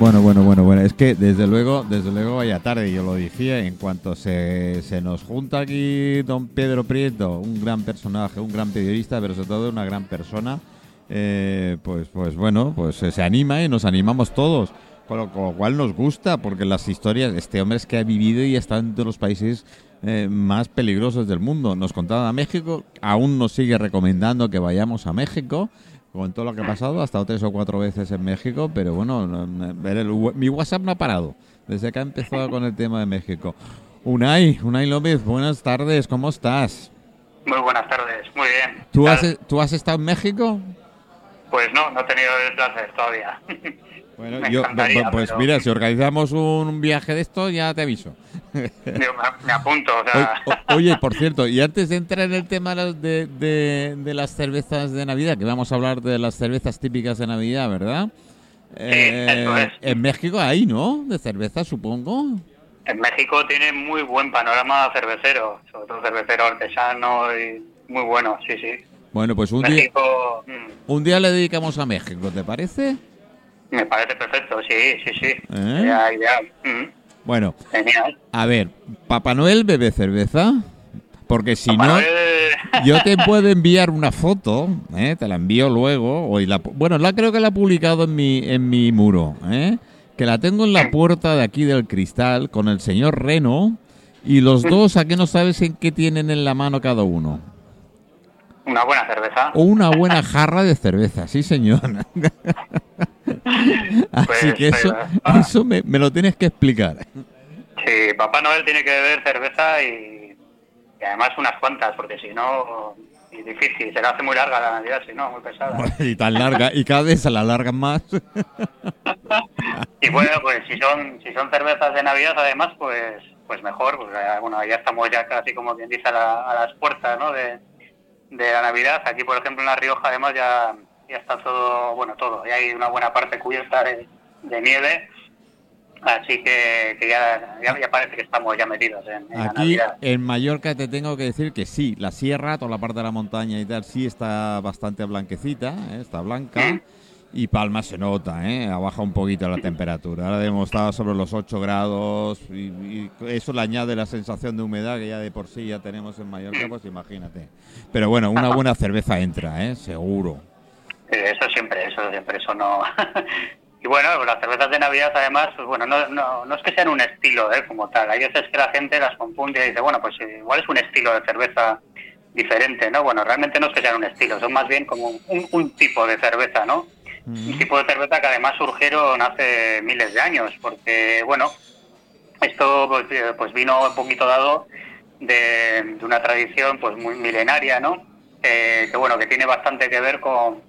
Bueno, bueno, bueno, bueno. Es que desde luego, desde luego vaya tarde, yo lo decía, en cuanto se, se nos junta aquí don Pedro Prieto, un gran personaje, un gran periodista, pero sobre todo una gran persona, eh, pues, pues bueno, pues se anima y nos animamos todos. Con lo, cual nos gusta, porque las historias, este hombre es que ha vivido y está en todos los países eh, más peligrosos del mundo. Nos contaba a México, aún nos sigue recomendando que vayamos a México con todo lo que ha pasado, ha estado tres o cuatro veces en México, pero bueno, mi WhatsApp no ha parado desde que ha empezado con el tema de México. Unai, Unai López, buenas tardes, ¿cómo estás? Muy buenas tardes, muy bien. ¿Tú ¿Qué has, tal? ¿Tú has estado en México? Pues no, no he tenido el placer todavía. Bueno, yo, pues pero- mira, si organizamos un viaje de esto, ya te aviso. Me, apunto, o Oye, sea... o- Oye, por cierto, y antes de entrar en el tema de, las- de, las cervezas de Navidad, que vamos a hablar de las cervezas típicas de Navidad, ¿verdad? Eh, eso es. En México hay, ¿no? De cerveza, supongo. En México tiene muy buen panorama cervecero, sobre todo cervecero artesano y muy bueno, sí, sí. Bueno, pues un día, México mm, un día le dedicamos a México, ¿te parece? Me parece perfecto, sí, sí, sí. ¿Eh? Sería ideal. Mm, Bueno, Genial. a ver, ¿Papá Noel bebe cerveza? Porque si Papá no, Noel- yo te puedo enviar una foto, ¿eh? te la envío luego. Hoy la, bueno, la creo que la he publicado en mi, en mi muro, ¿eh? que la tengo en la puerta de aquí del cristal con el señor Reno y los dos, ¿a qué no sabes en qué tienen en la mano cada uno? Una buena cerveza. O una buena jarra de cerveza, sí señor. Así Pues, que eso, eso me, me lo tienes que explicar. Sí, Papá Noel tiene que beber cerveza y, y además unas cuantas, porque si no, es difícil, se le hace muy larga la Navidad, si no, muy pesada. Y tan larga, y cada vez se la alargan más. Y bueno, pues si son si son cervezas de Navidad, además, pues pues mejor, eh, bueno, ya estamos ya casi como quien dice a, la- a las puertas, ¿no? De, de la Navidad. Aquí, por ejemplo, en La Rioja, además ya ya está todo, bueno, todo, ya hay una buena parte cubierta de, de nieve. Así que, que ya, ya, ya parece que estamos ya metidos en, en la Aquí Navidad. en Mallorca te tengo que decir que sí, la sierra, toda la parte de la montaña y tal, sí está bastante blanquecita, ¿eh? está blanca. Mm. Y Palma se nota, ¿eh? ha bajado un poquito la temperatura. Ahora hemos estado sobre los 8 grados y, eso le añade la sensación de humedad que ya de por sí ya tenemos en Mallorca, pues imagínate. Pero bueno, una buena cerveza entra, ¿eh? seguro. Eso siempre, eso siempre, eso no. y bueno, las cervezas de Navidad además, pues bueno, no, no, no es que sean un estilo ¿eh? como tal. Hay veces que la gente las confunde y dice, bueno, pues eh, igual es un estilo de cerveza diferente, ¿no? Bueno, realmente no es que sean un estilo, son más bien como un, un tipo de cerveza, ¿no? Un tipo de cerveza que además surgieron hace miles de años, porque, bueno, esto pues, eh, pues vino un poquito dado de, una tradición pues muy milenaria, ¿no? Eh, que bueno, que tiene bastante que ver con,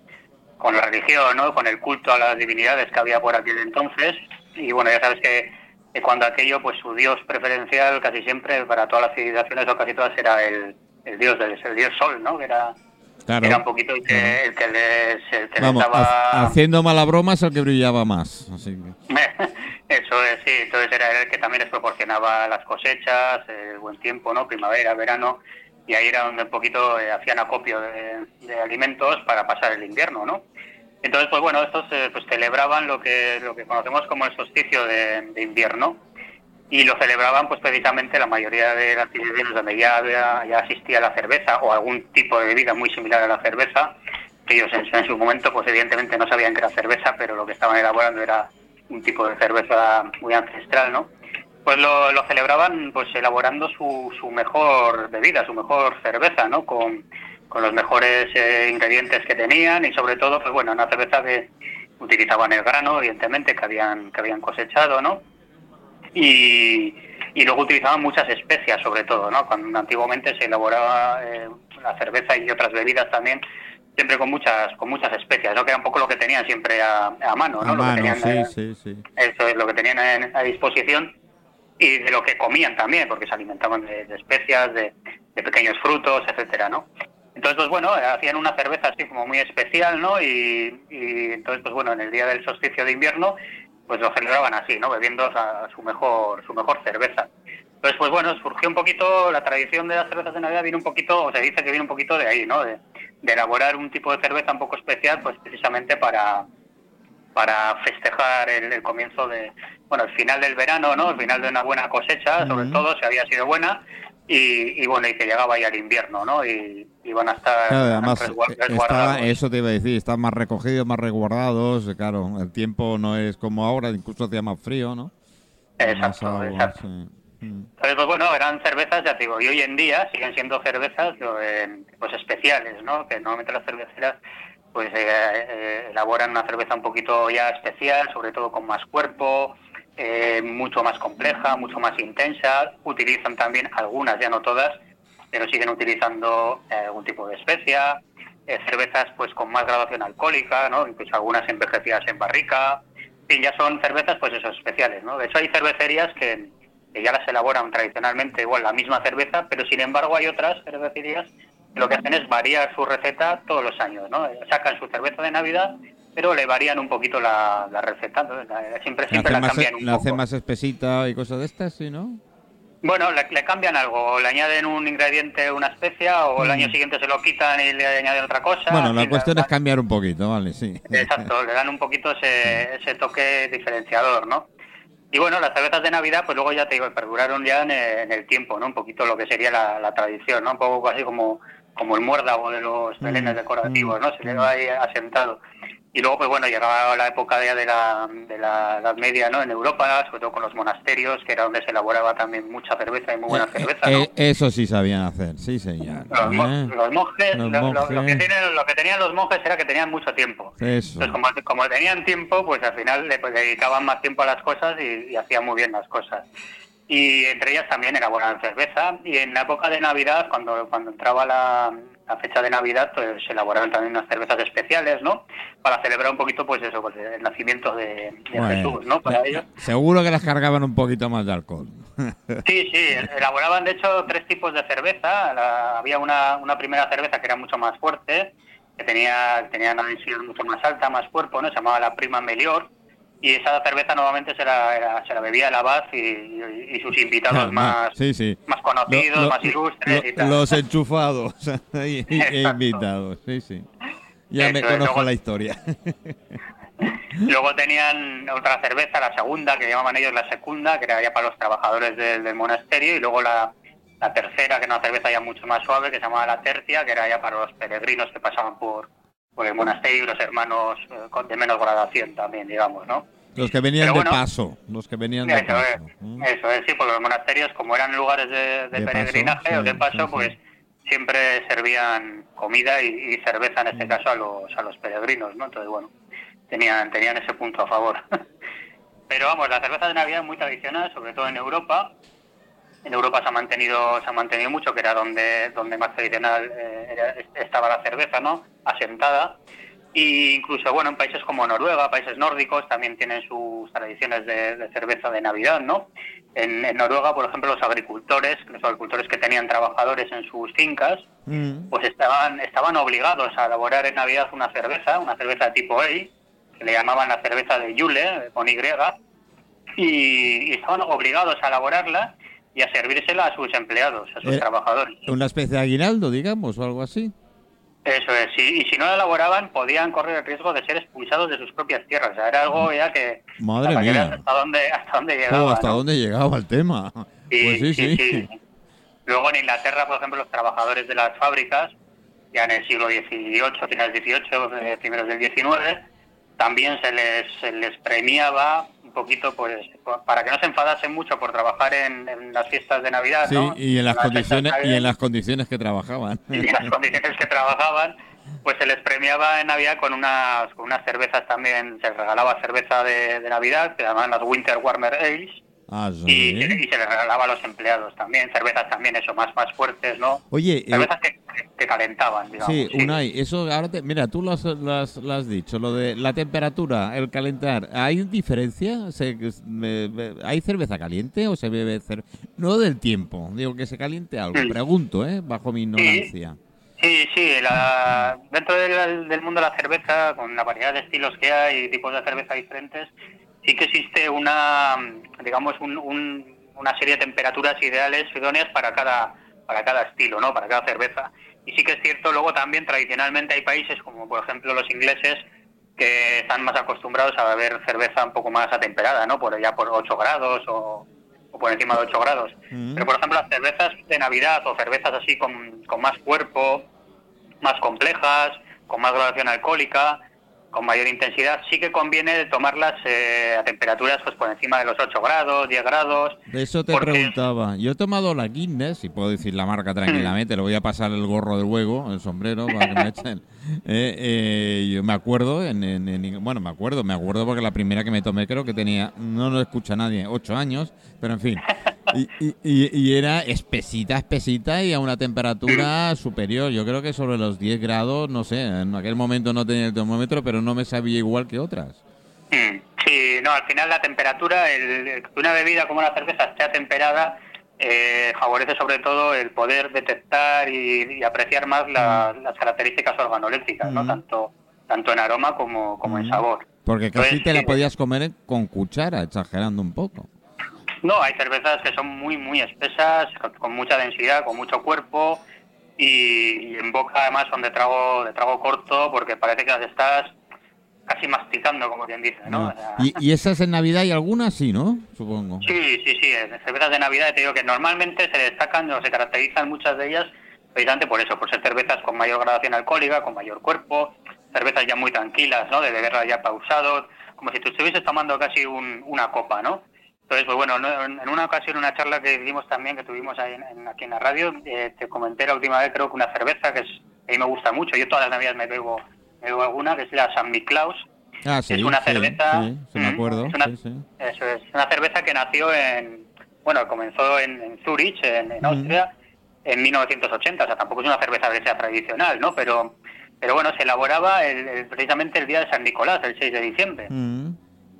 con la religión, ¿no? Con el culto a las divinidades que había por aquel entonces. Y bueno, ya sabes que, cuando aquello, pues su dios preferencial casi siempre para todas las civilizaciones o casi todas era el, el dios del el dios sol, ¿no? Que era, Claro. era un poquito el que, el que les, el que les Vamos, daba... ha- haciendo mala broma es el que brillaba más. Así que- Eso es, sí, entonces era el que también les proporcionaba las cosechas, el buen tiempo, ¿no? Primavera, verano, y ahí era donde un poquito eh, hacían acopio de, de alimentos para pasar el invierno, ¿no? Entonces, pues bueno, estos eh, pues celebraban lo que lo que conocemos como el solsticio de, de invierno y lo celebraban pues precisamente la mayoría de las civilizaciones donde ya, había- ya existía la cerveza o algún tipo de bebida muy similar a la cerveza, que ellos en, en su momento pues evidentemente no sabían que era cerveza, pero lo que estaban elaborando era un tipo de cerveza muy ancestral, ¿no? Pues lo, lo celebraban pues elaborando su, su mejor bebida, su mejor cerveza, ¿no? Con, con los mejores eh, ingredientes que tenían y sobre todo, pues bueno, una cerveza que utilizaban el grano, evidentemente, que habían, que habían cosechado, ¿no? Y, y luego utilizaban muchas especias sobre todo, ¿no? Cuando antiguamente se elaboraba eh, la cerveza y otras bebidas también siempre con muchas con muchas especias, ¿no? Que era un poco lo que tenían siempre a, a mano, ¿no? A lo mano, que tenían, eh, sí, sí, eso es lo que tenían en- a disposición y de lo que comían también, porque se alimentaban de, de especias, de, de pequeños frutos, etcétera, ¿no? Entonces, pues bueno, hacían una cerveza así como muy especial, ¿no? Y, y entonces, pues bueno, en el día del solsticio de invierno, pues lo celebraban así, ¿no? Bebiendo a su mejor, su mejor cerveza. Entonces, pues bueno, surgió un poquito, la tradición de las cervezas de Navidad viene un poquito, o se dice que viene un poquito de ahí, ¿no? De, de elaborar un tipo de cerveza un poco especial, pues precisamente para, para festejar el, comienzo de, bueno, el final del verano, ¿no? El final de una buena cosecha, sobre todo, si había sido buena, y, bueno, y que llegaba ya el invierno, ¿no? Y iban a estar además, eh, eso te iba a decir, están más recogidos, más resguardados, claro, el tiempo no es como ahora, incluso hacía más frío, ¿no? Exacto, exacto. Entonces, pues bueno, eran cervezas, ya te digo, y hoy en día siguen siendo cervezas pues especiales, ¿no? Que normalmente las cerveceras pues eh, eh, elaboran una cerveza un poquito ya especial, sobre todo con más cuerpo, eh, mucho más compleja, mucho más intensa. Utilizan también algunas, ya no todas, pero siguen utilizando algún tipo de especia. cervezas pues con más graduación alcohólica, ¿no? incluso algunas envejecidas en barrica. Fin, ya son cervezas pues eso, especiales. ¿no? De hecho hay cervecerías que, que ya las elaboran tradicionalmente igual la misma cerveza, pero sin embargo hay otras cervecerías lo que hacen es variar su receta todos los años, ¿no? Sacan su cerveza de Navidad, pero le varían un poquito la, receta, siempre, siempre la, cambian un ¿La hacen más espesita y cosas de estas, sí, no? Bueno, le, cambian algo, le añaden un ingrediente, una especia, o el año mm. siguiente se lo quitan y le añaden otra cosa. Bueno, la cuestión es cambiar un poquito, vale, sí. Exacto, le dan un poquito ese, ese toque diferenciador, ¿no? Y bueno, las cervezas de Navidad, pues luego ya te digo, perduraron ya en el, tiempo, ¿no? Un poquito lo que sería la, la tradición, ¿no? Un poco así como como el muérdago de los belenes mm, decorativos, ¿no? Se quedó mm. ahí asentado. Y luego, pues bueno, llegaba la época de, de, la, de la Edad Media, ¿no? En Europa, sobre todo con los monasterios, que era donde se elaboraba también mucha cerveza y muy buena eh, cerveza, ¿no? Eh, eso sí sabían hacer, sí, señor. Los, ¿Eh? los monjes, lo, que tienen, lo que tenían los monjes era que tenían mucho tiempo. Eso. Entonces, como, como tenían tiempo, pues al final le pues, dedicaban más tiempo a las cosas y, y hacían muy bien las cosas y entre ellas también elaboraban cerveza y en la época de Navidad, cuando, cuando entraba la, fecha de Navidad, pues se elaboraban también unas cervezas especiales, ¿no? Para celebrar un poquito, pues eso, pues el nacimiento de, Jesús, ¿no? Para ellos. Seguro que las cargaban un poquito más de alcohol. Sí, sí, elaboraban de hecho tres tipos de cerveza. había una, una primera cerveza que era mucho más fuerte, que tenía, tenía una densidad mucho más alta, más cuerpo, ¿no? Se llamaba la prima melior y esa cerveza nuevamente se la, se la bebía el abad y, sus invitados ah, más, más conocidos, más ilustres y tal. Los enchufados e invitados, sí, sí. Ya me conozco la historia. Luego tenían otra cerveza, la segunda, que llamaban ellos la segunda, que era ya para los trabajadores del, monasterio, y luego la, la, tercera, que era una cerveza ya mucho más suave, que se llamaba la tercia, que era ya para los peregrinos que pasaban por, por el monasterio y los hermanos eh, de menos gradación también, digamos, ¿no? Los que venían de paso, los que venían de eso paso. Es, Eso es, sí, porque los monasterios, como eran lugares de, peregrinaje o de paso, pues siempre servían comida y, cerveza, en este mm. caso, a los, a los peregrinos, ¿no? Entonces, bueno, tenían, tenían ese punto a favor. Pero vamos, la cerveza de Navidad es muy tradicional, sobre todo en Europa. En Europa se ha mantenido, se ha mantenido mucho, que era donde, donde más tradicional eh, estaba la cerveza, ¿no? Asentada. Y incluso, bueno, en países como Noruega, países nórdicos, también tienen sus tradiciones de, cerveza de Navidad, ¿no? En, Noruega, por ejemplo, los agricultores, los agricultores que tenían trabajadores en sus fincas, mm. pues estaban, estaban obligados a elaborar en Navidad una cerveza, una cerveza tipo A, que le llamaban la cerveza de Yule, con Y, y, estaban obligados a elaborarla y a servírsela a sus empleados, a sus trabajadores. Una especie de aguinaldo, digamos, o algo así. Eso es, y si no la elaboraban podían correr el riesgo de ser expulsados de sus propias tierras. O sea, era algo ya que... Madre mía. Hasta dónde, hasta dónde llegaba. Oh, hasta dónde llegaba el tema. pues sí, sí, Luego en Inglaterra, por ejemplo, los trabajadores de las fábricas, ya en el siglo XVIII, finales XVIII, primeros del XIX, también se les, se les premiaba un poquito pues para que no se enfadasen mucho por trabajar en, las fiestas de Navidad sí, y en las, condiciones y en las condiciones que trabajaban. Y en las condiciones que trabajaban pues se les premiaba en Navidad con unas con unas cervezas también se regalaba cerveza de, de Navidad que llamaban las Winter Warmer Ales Ah, y, se les regalaba a los empleados también, cervezas también, eso, más, más fuertes, ¿no? Oye, eh, cervezas que, calentaban, digamos. Sí, Unai, eso ahora mira, tú lo has, dicho, lo de la temperatura, el calentar, ¿hay diferencia? ¿Se, ¿Hay cerveza caliente o se bebe cerveza? No del tiempo, digo que se caliente algo, pregunto, ¿eh? Bajo mi ignorancia. Sí, sí, la, dentro del, del, mundo de la cerveza, con la variedad de estilos que hay y tipos de cerveza diferentes, sí que existe una, digamos, una serie de temperaturas ideales, idóneas para cada, para cada estilo, ¿no? Para cada cerveza. Y sí que es cierto, luego también tradicionalmente hay países como por ejemplo los ingleses que están más acostumbrados a beber cerveza un poco más atemperada, ¿no? Por allá por 8 grados o, o por encima de 8 grados. Mm. Pero, por ejemplo, las cervezas de Navidad o cervezas así con, con más cuerpo, más complejas, con más graduación alcohólica, con mayor intensidad, sí que conviene tomarlas eh, a temperaturas pues por encima de los 8 grados, 10 grados. De eso te porque- preguntaba. Yo he tomado la Guinness, si puedo decir la marca tranquilamente, le voy a pasar el gorro del huevo, el sombrero, para que me echen. Eh, eh, yo me acuerdo, en, en- en- bueno, me acuerdo, me acuerdo porque la primera que me tomé creo que tenía, no lo escucha nadie, ocho años, pero en fin. Y, y- y- era espesita, espesita y a una temperatura superior. Yo creo que sobre los 10 grados, no sé, en aquel momento no tenía el termómetro, pero no me sabía igual que otras. Mm, Sí, no, al final la temperatura, el, una bebida como la cerveza esté atemperada, eh, favorece sobre todo el poder detectar y, y apreciar más la- las características organolépticas, ¿no? Mm. Tanto, tanto en aroma como, como en Mm. sabor. Porque casi Entonces, te la podías comer con cuchara, exagerando un poco. No, hay cervezas que son muy, muy espesas, con, con mucha densidad, con mucho cuerpo y, y en boca además son de trago, de trago corto porque parece que las estás casi masticando, como quien dice, ¿no? Ah. O sea, Y, y esas en Navidad y algunas sí, ¿no? Supongo. Sí, sí, sí, cervezas de Navidad te digo que normalmente se destacan o se caracterizan muchas de ellas precisamente por eso, por ser cervezas con mayor gradación alcohólica, con mayor cuerpo, cervezas ya muy tranquilas, ¿no? De beberlas ya pausado, como si tú estuvieses tomando casi un- una copa, ¿no? Entonces, pues bueno, no- en una ocasión, una charla que dimos también, que tuvimos ahí en- aquí en la radio, eh, te comenté la última vez, creo que una cerveza que es, a mí me gusta mucho, yo todas las navidades me bebo, me bebo alguna, que es la San Miklaus, Ah, sí. es una sí, cerveza. Sí, sí, me Mm, acuerdo. es una- sí, sí. Eso es, una cerveza que nació en. Bueno, comenzó en, en Zurich, en, en. Austria, en 1980. O sea, tampoco es una cerveza que sea tradicional, ¿no? Pero, pero bueno, se elaboraba el- el- precisamente el día de San Nicolás, el 6 de diciembre.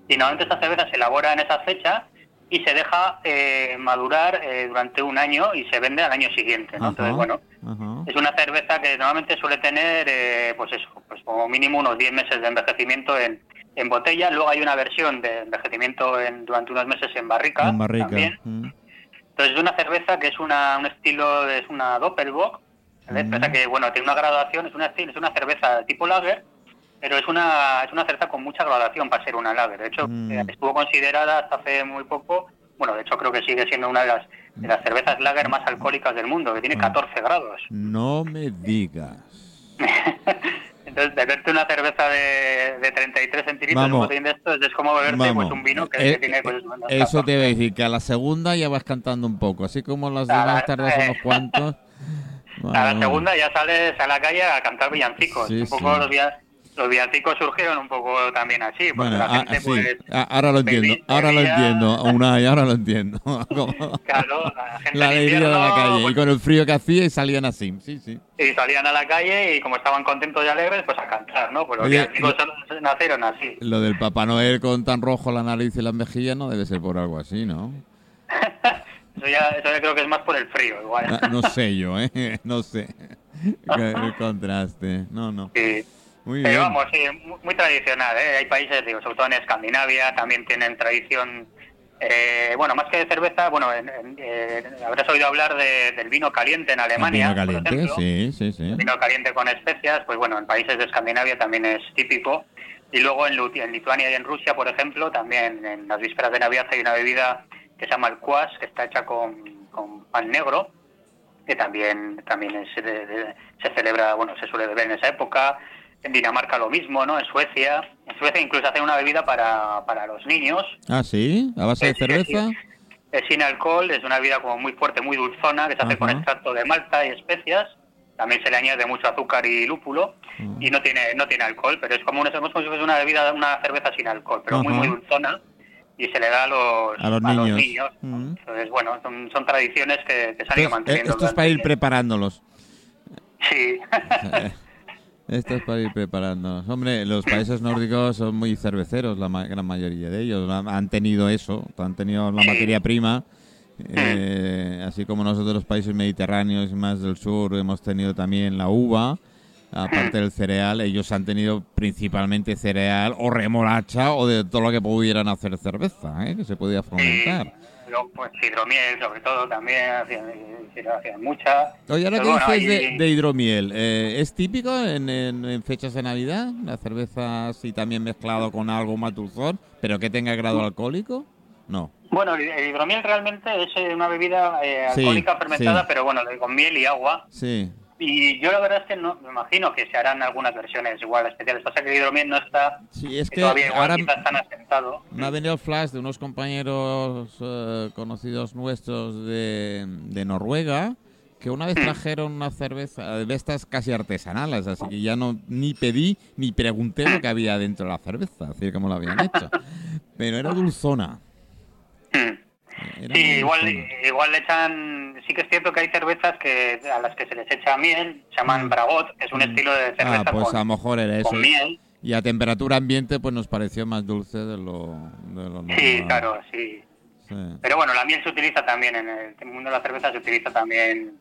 Y normalmente esta cerveza se elabora en esa fecha y se deja eh, madurar eh, durante un año y se vende al año siguiente, ¿no? Entonces, bueno, ajá. es una cerveza que normalmente suele tener, eh, pues eso, pues como mínimo unos 10 meses de envejecimiento en, en botella. Luego hay una versión de envejecimiento en, durante unos meses en barrica. En barrica. También. Mm. Entonces es una cerveza que es una, un estilo, es una Doppelbock, ¿vale? Mm. Que bueno tiene una graduación, es una, estilo- es una cerveza tipo lager, pero es una, es una cerveza con mucha graduación para ser una lager. De hecho, Mm. eh, estuvo considerada hasta hace muy poco, bueno, de hecho creo que sigue siendo una de las, de las cervezas lager más alcohólicas del mundo, que tiene Ah. 14 grados. No me digas. Entonces, beberte una cerveza de, de 33 centilitros, Vamos. de estos, es como beberte Vamos. pues, un vino que, Eh, que tiene... Pues, bueno, Eso te voy a decir, que a la segunda ya vas cantando un poco, así como las demás tardas eh. unos cuantos. A la segunda ya sales a la calle a cantar villancicos. Sí, un poco sí. los, villa- los villancicos surgieron un poco también así, porque Bueno, la gente sí, pues... ah, ahora lo entiendo, ahora lo entiendo, Unai, ahora lo entiendo. Claro, la gente la alegría de la calle, y pues, con el frío que hacía y salían así, sí, sí. y salían a la calle y como estaban contentos y alegres, pues a cantar, ¿no? Pues los Oye, villancicos son- nacieron así. Lo del Papá Noel con tan rojo la nariz y las mejillas no debe ser por algo así, ¿no? Eso ya, eso ya creo que es más por el frío, igual. Ah, No sé yo, ¿eh? No sé. El contraste. No, no. Sí. Muy Pero bien. vamos, sí, muy, muy tradicional, ¿eh? Hay países, digo, sobre todo en Escandinavia, también tienen tradición, eh, bueno, más que de cerveza, bueno, en- en- eh, habrás oído hablar de- del vino caliente en Alemania, Vino caliente, por ejemplo. sí, sí, sí. El vino caliente con especias, pues bueno, en países de Escandinavia también es típico. Y luego en, Lu- en Lituania y en Rusia, por ejemplo, también en las vísperas de Navidad hay una bebida que se llama el kwas, que está hecha con, con pan negro, que también también es de- de- se celebra, bueno, se suele beber en esa época. En Dinamarca lo mismo, ¿no? En Suecia. En Suecia incluso hacen una bebida para, para los niños. Ah, sí, a base de Es- cerveza. Es sin alcohol, es una bebida como muy fuerte, muy dulzona, que se hace con extracto de malta y especias. También se le añade mucho azúcar y lúpulo Mm. y no tiene no tiene alcohol, pero es como una, es una bebida, una cerveza sin alcohol, pero muy Ajá. muy dulzona y se le da a los, A los niños. Mm. Entonces, bueno, son, son tradiciones que, que se han ido es, eh, manteniendo. esto es para ir preparándolos. Sí. Esto es para ir preparándonos. Hombre, los países nórdicos son muy cerveceros, la ma- gran mayoría de ellos. Han- tenido eso, han tenido la materia prima. eh, así como nosotros los países mediterráneos y más del sur hemos tenido también la uva, aparte del cereal, ellos han tenido principalmente cereal o remolacha o de todo lo que pudieran hacer cerveza, ¿eh? que se podía fomentar. Luego, pues hidromiel, sobre todo, también hacían, hacían mucha. Oye, ahora que bueno, dices de, ahí- de hidromiel, eh, ¿es típico en, en- en fechas de Navidad? La cerveza así también mezclado con algo más dulzón, pero que tenga grado alcohólico? No. Bueno, el el hidromiel realmente es eh, una bebida eh, Sí, alcohólica fermentada, sí. pero bueno, de- con miel y agua. Sí. Y yo la verdad es que no, me imagino que se harán algunas versiones igual especiales. Pasa que el hidromiel no está Sí, es que que todavía igual ahora quizás tan asentado. me ha venido el flash de unos compañeros eh, conocidos nuestros de, de Noruega que una vez trajeron una cerveza de estas casi artesanales, así que ya no ni pedí ni pregunté lo que había dentro de la cerveza, así como lo habían hecho. Pero era dulzona. Mm. Era Sí, igual, igual le echan. Sí que es cierto que hay cervezas que a las que se les echa miel, se llaman Mm. Bragot, que es un estilo de cerveza Ah, pues con, a lo mejor era eso. con miel. Y a temperatura ambiente pues nos pareció más dulce de lo, de lo normal. Sí, claro, sí. Sí. Pero bueno, la miel se utiliza también en el mundo de la cerveza, se utiliza también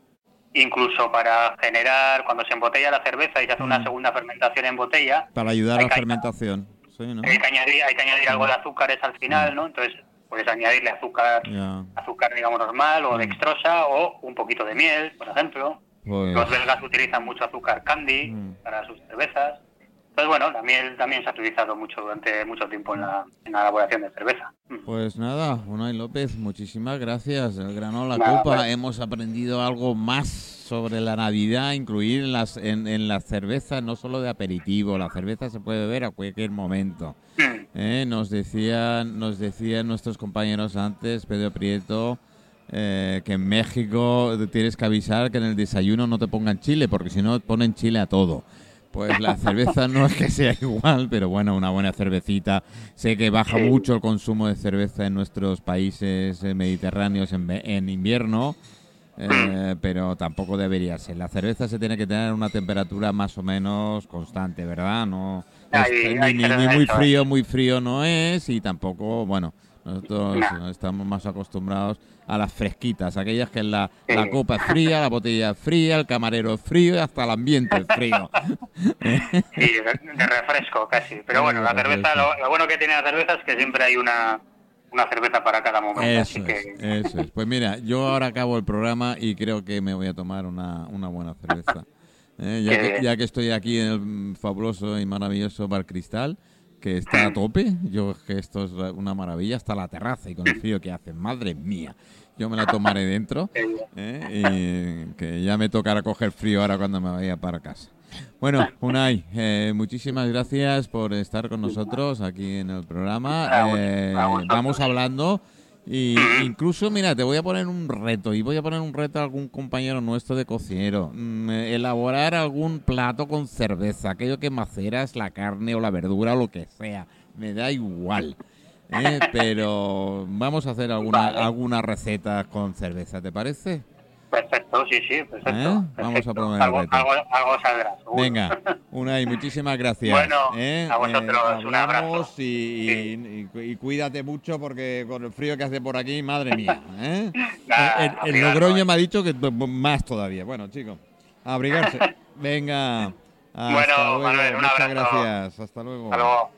incluso para generar, cuando se embotella la cerveza y se hace una Mm. segunda fermentación en botella, Para ayudar a la fermentación. Sí, ¿no? hay que añadir, hay que añadir algo de azúcares al final, ¿no? Entonces puedes añadirle azúcar, Ya. azúcar digamos normal o Mm. dextrosa o un poquito de miel, por ejemplo. Pues, Los belgas utilizan mucho azúcar candy Mm. para sus cervezas. Entonces, bueno, la miel también se ha utilizado mucho durante mucho tiempo en la, en la elaboración de cerveza. Mm. pues nada, Unai López, muchísimas gracias. El grano la copa. bueno. Hemos aprendido algo más sobre la Navidad, incluir en las, en, en las cervezas, no solo de aperitivo. La cerveza se puede beber a cualquier momento. Mm. Eh, nos decían nos decían nuestros compañeros antes, Pedro Prieto, eh, que en México tienes que avisar que en el desayuno no te pongan chile, porque si no ponen chile a todo. Pues la cerveza no es que sea igual, pero bueno, una buena cervecita. Sé que baja mucho el consumo de cerveza en nuestros países eh, mediterráneos en, en invierno, eh, pero tampoco debería ser. La cerveza se tiene que tener una temperatura más o menos constante, ¿verdad? No, Ahí- ni, ni- muy frío, muy frío no es y tampoco, bueno, nosotros No. estamos más acostumbrados a las fresquitas, aquellas que la, Sí. la copa es fría, la botella es fría, el camarero es frío y hasta el ambiente es frío. Sí, de, refresco casi. Pero bueno, la cerveza, lo, lo bueno que tiene la cerveza es que siempre hay una, una cerveza para cada momento. Eso así que, es, eso es. Pues mira, yo ahora acabo el programa y creo que me voy a tomar una, una buena cerveza. Eh, ya, que, ya que estoy aquí en el fabuloso y maravilloso Bar Cristal, que está a tope, yo que esto es una maravilla, hasta la terraza y con el frío que hace, madre mía, yo me la tomaré dentro eh, y que ya me tocará coger frío ahora cuando me vaya para casa. Bueno, Unai, eh, muchísimas gracias por estar con nosotros aquí en el programa. A vos- Eh, a vosotros. vamos hablando y incluso, mira, te voy a poner un reto y voy a poner un reto a algún compañero nuestro de cocinero. Mm, eh, elaborar algún plato con cerveza, aquello que maceras la carne o la verdura o lo que sea. Me da igual. ¿eh? Pero vamos a hacer alguna, alguna receta con cerveza, ¿te parece? Perfecto, sí, sí, perfecto. ¿Eh? Vamos a poner algo, algo, algo saldrá. seguro. Venga, Unai, muchísimas gracias. Bueno, ¿eh? a vosotros, un hablamos abrazo. y, y- y- y cuídate mucho porque con el frío que hace por aquí, madre mía. ¿eh? Nada, el, el. Logroño me ha dicho que más todavía. Bueno, chicos, abrigarse. Venga, hasta Bueno, luego. Manuel, un Muchas abrazo. gracias. Hasta luego. Hasta luego.